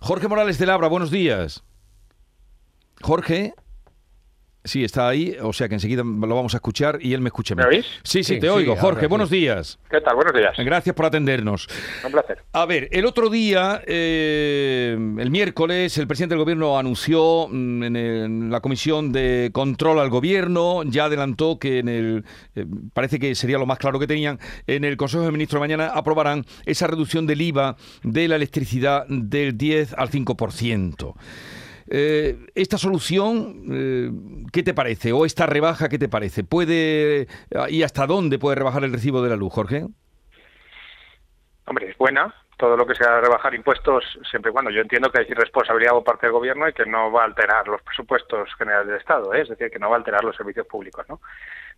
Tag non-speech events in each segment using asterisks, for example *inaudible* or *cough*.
Jorge Morales de Labra, buenos días. Jorge. Sí, está ahí, o sea que enseguida lo vamos a escuchar y él me escucha. ¿Me oís? Sí, sí, te oigo. Jorge, buenos días. ¿Qué tal? Buenos días. Gracias por atendernos. Un placer. A ver, el otro día, eh, el miércoles, el presidente del gobierno anunció mm, en, la comisión de control al gobierno, ya adelantó que en el, eh, parece que sería lo más claro que tenían, en el Consejo de Ministros de mañana aprobarán esa reducción del IVA de la electricidad del 10 al 5%. Eh, esta solución, eh, ¿qué te parece? ¿O esta rebaja, qué te parece? ¿Puede y hasta dónde puede rebajar el recibo de la luz, Jorge? Hombre, es buena. Todo lo que sea rebajar impuestos, siempre y cuando yo entiendo que hay responsabilidad por parte del gobierno y que no va a alterar los presupuestos generales del Estado, ¿eh? es decir, que no va a alterar los servicios públicos, ¿no?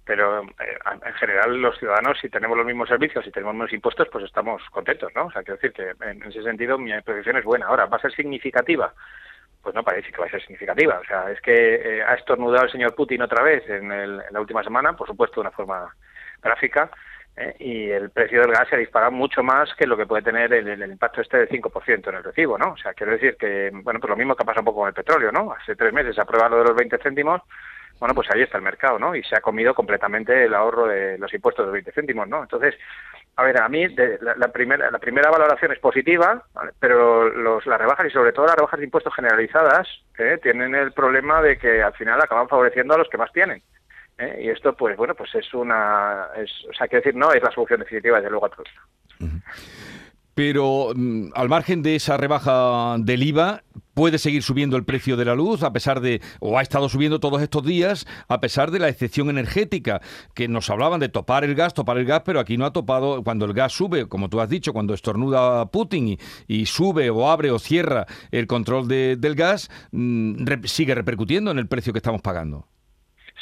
Pero en general los ciudadanos, si tenemos los mismos servicios y tenemos menos impuestos, pues estamos contentos, ¿no? O sea, quiero decir que en ese sentido mi posición es buena. Ahora, ¿va a ser significativa? Pues no parece que va a ser significativa. O sea, es que eh, ha estornudado el señor Putin otra vez en, la última semana, por supuesto de una forma gráfica, eh, y el precio del gas se ha disparado mucho más que lo que puede tener el, impacto este del 5% en el recibo, ¿no? O sea, quiero decir que, bueno, pues lo mismo que ha pasado un poco con el petróleo, ¿no? Hace tres meses se aprueba lo de los 20 céntimos, bueno, pues ahí está el mercado, ¿no? Y se ha comido completamente el ahorro de los impuestos de 20 céntimos, ¿no? Entonces, a ver, a mí la, primera, la primera valoración es positiva, pero los, las rebajas y sobre todo las rebajas de impuestos generalizadas ¿eh? tienen el problema de que al final acaban favoreciendo a los que más tienen. ¿eh? Y esto, pues bueno, pues es una, es, o sea, quiero decir, no es la solución definitiva, desde luego, al problema. Pero mm, al margen de esa rebaja del IVA, puede seguir subiendo el precio de la luz a pesar de, o ha estado subiendo todos estos días, a pesar de la excepción energética, que nos hablaban de topar el gas, topar el gas, pero aquí no ha topado, cuando el gas sube, como tú has dicho, cuando estornuda Putin y, sube o abre o cierra el control del gas, mm, sigue repercutiendo en el precio que estamos pagando.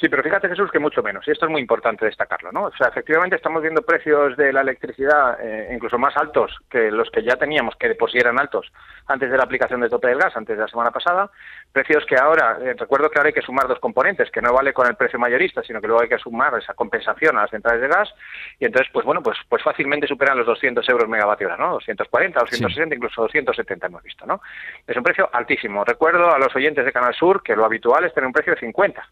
Sí, pero fíjate Jesús que mucho menos, y esto es muy importante destacarlo, ¿no? O sea, efectivamente estamos viendo precios de la electricidad eh, incluso más altos que los que ya teníamos, que de por sí eran altos antes de la aplicación del tope del gas, antes de la semana pasada, precios que ahora, eh, recuerdo que ahora hay que sumar dos componentes, que no vale con el precio mayorista, sino que luego hay que sumar esa compensación a las centrales de gas, y entonces, pues bueno, pues, pues fácilmente superan los 200 euros megavatio hora, ¿no? 240, 260, incluso 270 hemos visto, ¿no? Es un precio altísimo. Recuerdo a los oyentes de Canal Sur que lo habitual es tener un precio de 50,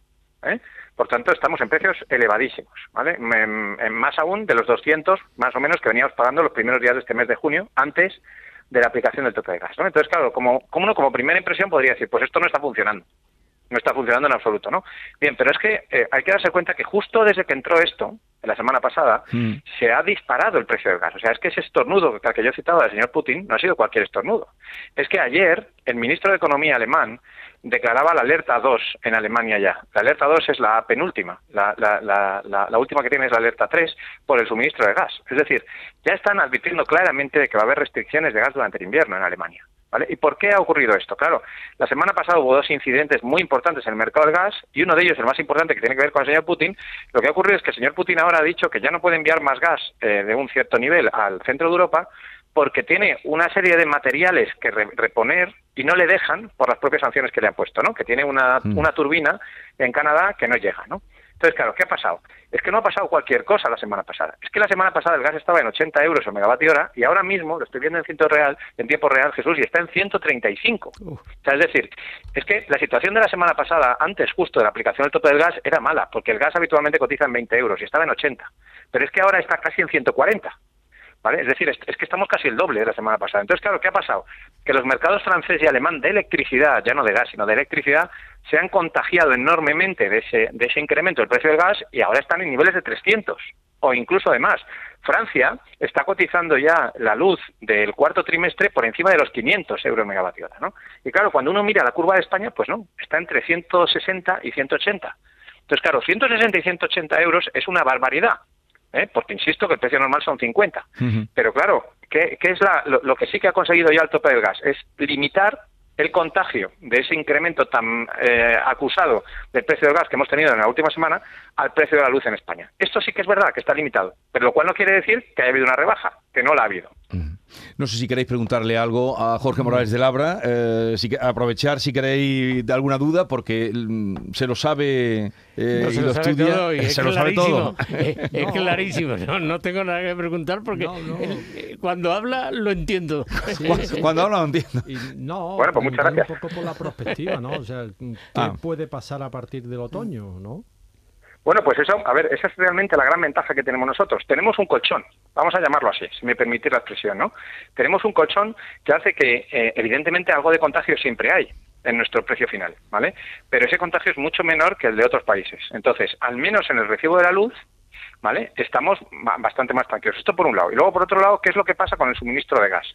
¿eh? Por tanto, estamos en precios elevadísimos, ¿vale? En, más aún de los 200, más o menos, que veníamos pagando los primeros días de este mes de junio, antes de la aplicación del tope de gas, ¿no? Entonces, claro, como, como uno como primera impresión podría decir, pues esto no está funcionando. No está funcionando en absoluto, ¿no? Bien, pero es que eh, hay que darse cuenta que justo desde que entró esto, la semana pasada, mm. se ha disparado el precio del gas. O sea, es que ese estornudo que yo he citado del señor Putin no ha sido cualquier estornudo. Es que ayer el ministro de Economía alemán declaraba la alerta 2 en Alemania ya. La alerta 2 es la penúltima, la, la, la, última que tiene es la alerta 3 por el suministro de gas. Es decir, ya están advirtiendo claramente de que va a haber restricciones de gas durante el invierno en Alemania. ¿Vale? ¿Y por qué ha ocurrido esto? Claro, la semana pasada hubo dos incidentes muy importantes en el mercado del gas y uno de ellos, el más importante, que tiene que ver con el señor Putin. Lo que ha ocurrido es que el señor Putin ahora ha dicho que ya no puede enviar más gas eh, de un cierto nivel al centro de Europa porque tiene una serie de materiales que reponer y no le dejan por las propias sanciones que le han puesto, ¿no? Que tiene una, mm. una turbina en Canadá que no llega, ¿no? Entonces, claro, ¿qué ha pasado? Es que no ha pasado cualquier cosa la semana pasada. Es que la semana pasada el gas estaba en 80 euros el megavatio hora y ahora mismo lo estoy viendo en, ciento real, en tiempo real, Jesús, y está en 135. O sea, es decir, es que la situación de la semana pasada, antes justo de la aplicación del tope del gas, era mala, porque el gas habitualmente cotiza en 20 euros y estaba en 80. Pero es que ahora está casi en 140. ¿Vale? Es decir, es, que estamos casi el doble de la semana pasada. Entonces, claro, ¿qué ha pasado? Que los mercados francés y alemán de electricidad, ya no de gas, sino de electricidad, se han contagiado enormemente de ese, de ese incremento del precio del gas y ahora están en niveles de 300 o incluso además. Francia está cotizando ya la luz del cuarto trimestre por encima de los 500 euros megavatio ¿no? Y claro, cuando uno mira la curva de España, pues no, está entre 160 y 180. Entonces, claro, 160 y 180 euros es una barbaridad. ¿Eh? porque insisto que el precio normal son 50. Pero claro, ¿qué, es lo, que sí que ha conseguido ya el tope del gas? Es limitar el contagio de ese incremento tan eh, acusado del precio del gas que hemos tenido en la última semana al precio de la luz en España. Esto sí que es verdad que está limitado, pero lo cual no quiere decir que haya habido una rebaja, que no la ha habido. No sé si queréis preguntarle algo a Jorge Morales de Labra, eh, si, aprovechar si queréis de alguna duda, porque mm, se lo sabe eh, y lo, estudia, y se lo sabe todo. *laughs* Es, clarísimo, no, tengo nada que preguntar porque eh, cuando habla lo entiendo. *laughs* Cuando, habla lo entiendo. no, bueno, pues muchas gracias. Un poco por la perspectiva, ¿no? O sea, *laughs* ¿qué ah. puede pasar a partir del otoño, no? Bueno, pues eso, a ver, esa es realmente la gran ventaja que tenemos nosotros. Tenemos un colchón, vamos a llamarlo así, si me permite la expresión, ¿no? Tenemos un colchón que hace que, eh, evidentemente, algo de contagio siempre hay en nuestro precio final, ¿vale? Pero ese contagio es mucho menor que el de otros países. Entonces, al menos en el recibo de la luz, ¿vale? Estamos bastante más tranquilos. Esto por un lado. Y luego, por otro lado, ¿qué es lo que pasa con el suministro de gas?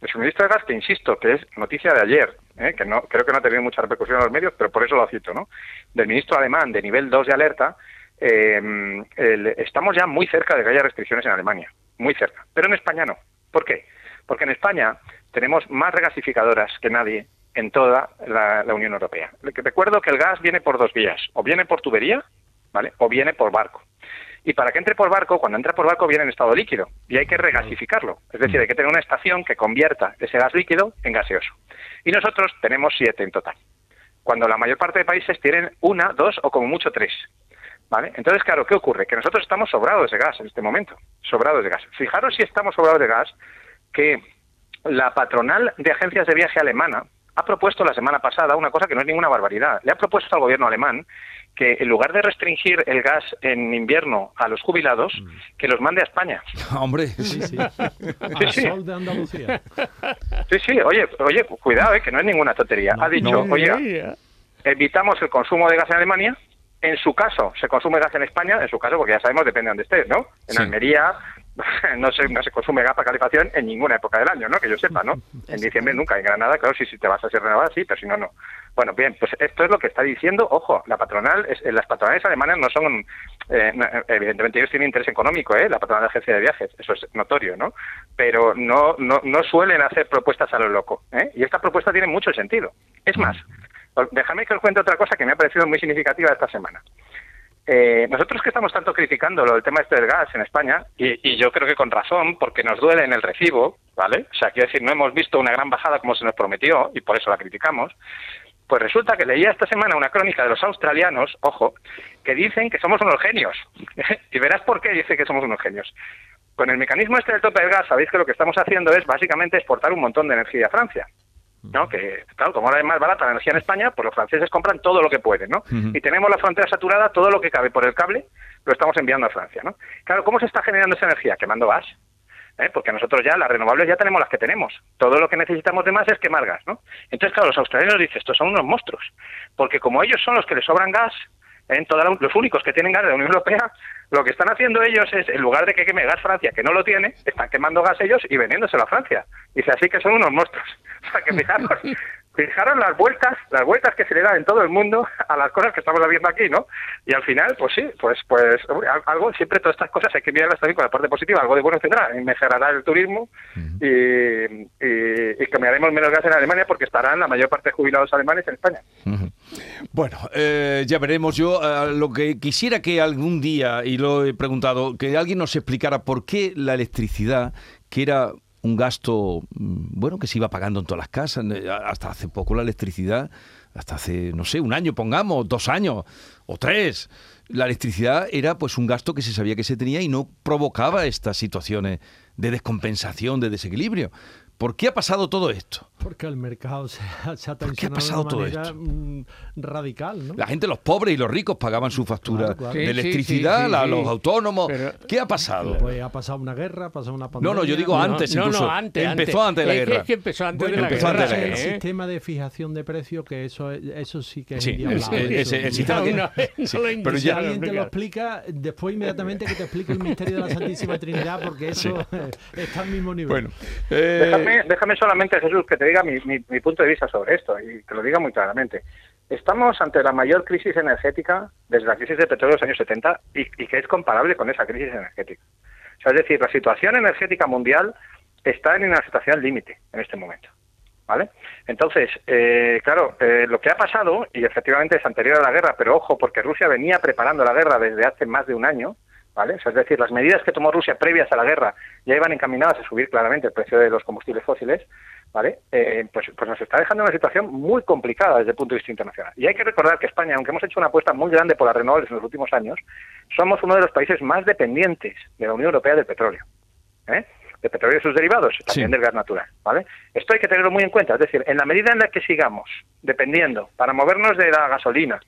El suministro de gas, que insisto, que es noticia de ayer, ¿eh? que no creo que no ha tenido mucha repercusión en los medios, pero por eso lo cito, ¿no? Del ministro alemán de nivel 2 de alerta, eh, estamos ya muy cerca de que haya restricciones en Alemania, muy cerca, pero en España no. ¿Por qué? Porque en España tenemos más regasificadoras que nadie en toda la, Unión Europea. Recuerdo que el gas viene por dos vías, o viene por tubería, ¿vale? O viene por barco. Y para que entre por barco, cuando entra por barco viene en estado líquido y hay que regasificarlo. Es decir, hay que tener una estación que convierta ese gas líquido en gaseoso. Y nosotros tenemos siete en total, cuando la mayor parte de países tienen una, dos o como mucho tres. ¿Vale? Entonces, claro, ¿qué ocurre? Que nosotros estamos sobrados de gas en este momento, sobrados de gas. Fijaros si estamos sobrados de gas que la patronal de agencias de viaje alemana ha propuesto la semana pasada una cosa que no es ninguna barbaridad. Le ha propuesto al gobierno alemán que en lugar de restringir el gas en invierno a los jubilados, mm. que los mande a España. *laughs* Hombre, sí, *laughs* sí. sí, Sol de Andalucía. Sí, sí, oye, oye, cuidado, eh, que no es ninguna tontería. ha dicho, oye, evitamos el consumo de gas en Alemania, en su caso, se consume gas en España, en su caso, porque ya sabemos, depende de donde estés, ¿no? En Almería *laughs* no se, no se consume gas para calefacción en ninguna época del año, ¿no? Que yo sepa, ¿no? En diciembre nunca, en Granada, claro, si, si te vas a ser renovada, sí, pero si no, no. Bueno, bien, pues esto es lo que está diciendo, ojo, la patronal, es, eh, las patronales alemanas no son, eh, evidentemente ellos tienen interés económico, ¿eh? La patronal de agencia de viajes, eso es notorio, ¿no? Pero no, no, no suelen hacer propuestas a lo loco, ¿eh? Y esta propuesta tiene mucho sentido. Es más, Déjame que os cuente otra cosa que me ha parecido muy significativa esta semana. Eh, nosotros que estamos tanto criticando el tema este del gas en España, y, yo creo que con razón, porque nos duele en el recibo, ¿vale? O sea, quiero decir, no hemos visto una gran bajada como se nos prometió, y por eso la criticamos, pues resulta que leía esta semana una crónica de los australianos, ojo, que dicen que somos unos genios. *laughs* y verás por qué dice que somos unos genios. Con el mecanismo este del tope del gas, sabéis que lo que estamos haciendo es básicamente exportar un montón de energía a Francia. ¿No? Que, claro, como ahora es más barata la energía en España, pues los franceses compran todo lo que pueden, ¿no? Y tenemos la frontera saturada, todo lo que cabe por el cable lo estamos enviando a Francia, ¿no? Claro, ¿cómo se está generando esa energía? Quemando gas. ¿eh? Porque nosotros ya, las renovables ya tenemos las que tenemos. Todo lo que necesitamos de más es quemar gas, ¿no? Entonces, claro, los australianos dicen, estos son unos monstruos. Porque como ellos son los que les sobran gas, en toda los únicos que tienen gas de la Unión Europea, lo que están haciendo ellos es, en lugar de que queme gas Francia, que no lo tiene, están quemando gas ellos y vendiéndoselo a Francia. Dice, así que son unos monstruos. *laughs* O sea, que fijaros, *laughs* fijaros las vueltas, las vueltas que se le dan en todo el mundo a las cosas que estamos viendo aquí, ¿no? Y al final, pues sí, pues pues algo, siempre todas estas cosas hay que mirarlas también con la parte positiva, algo de bueno tendrá, mejorará el turismo y, y, y, cambiaremos menos gas en Alemania porque estarán la mayor parte de jubilados alemanes en España. Bueno, eh, ya veremos. Yo eh, lo que quisiera que algún día, y lo he preguntado, que alguien nos explicara por qué la electricidad, que era un gasto, mm, bueno, que se iba pagando en todas las casas, eh, hasta hace poco la electricidad, hasta hace, no sé, un año, pongamos, dos años o tres, la electricidad era pues un gasto que se sabía que se tenía y no provocaba estas situaciones de descompensación, de desequilibrio. ¿Por qué ha pasado todo esto? Porque el mercado *laughs* se ha, se ha ¿Qué ha pasado de manera todo esto? Mm, radical, ¿no? La gente, los pobres y los ricos pagaban su factura de electricidad, los autónomos. ¿Qué ha pasado? Pues ha pasado una guerra, ha pasado una pandemia. No, no, yo digo antes incluso. No, no, antes, empezó antes, de la guerra. Es que empezó antes de la empezó guerra. Antes de El sistema de fijación de precios, que eso, eso sí que es sí, el, el, sistema que... No, *laughs* pero ya... alguien te lo explica, después inmediatamente que te explique el misterio de la Santísima Trinidad, porque eso *laughs* está al mismo nivel. Bueno, eh, déjame, solamente, Jesús, que te diga mi, punto de vista sobre esto y que lo diga muy claramente. Estamos ante la mayor crisis energética desde la crisis de petróleo de los años 70 y, que es comparable con esa crisis energética. es decir, la situación energética mundial está en una situación límite en este momento. ¿Vale? Entonces, eh, claro, eh, lo que ha pasado, y efectivamente es anterior a la guerra, pero ojo, porque Rusia venía preparando la guerra desde hace más de un año, ¿vale? es decir, las medidas que tomó Rusia previas a la guerra ya iban encaminadas a subir claramente el precio de los combustibles fósiles, ¿vale? Eh, pues, pues nos está dejando una situación muy complicada desde el punto de vista internacional. Y hay que recordar que España, aunque hemos hecho una apuesta muy grande por las renovables en los últimos años, somos uno de los países más dependientes de la Unión Europea del petróleo. ¿eh? de petróleo y sus derivados, también del gas natural, ¿vale? Esto hay que tenerlo muy en cuenta, es decir, en la medida en la que sigamos dependiendo para movernos de la gasolina,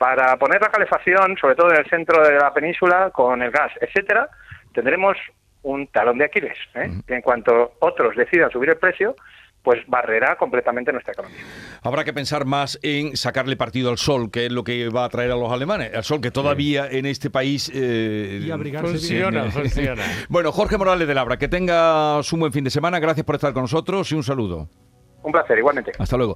para poner la calefacción, sobre todo en el centro de la península, con el gas, etcétera, tendremos un talón de Aquiles. ¿eh? en cuanto otros decidan subir el precio, pues barrerá completamente nuestra economía. Habrá que pensar más en sacarle partido al sol, que es lo que va a traer a los alemanes. El sol que todavía en este país... Eh, funciona, funciona. *laughs* bueno, Jorge Morales de Labra, que tengas un buen fin de semana. Gracias por estar con nosotros y un saludo. Un placer, igualmente. Hasta luego.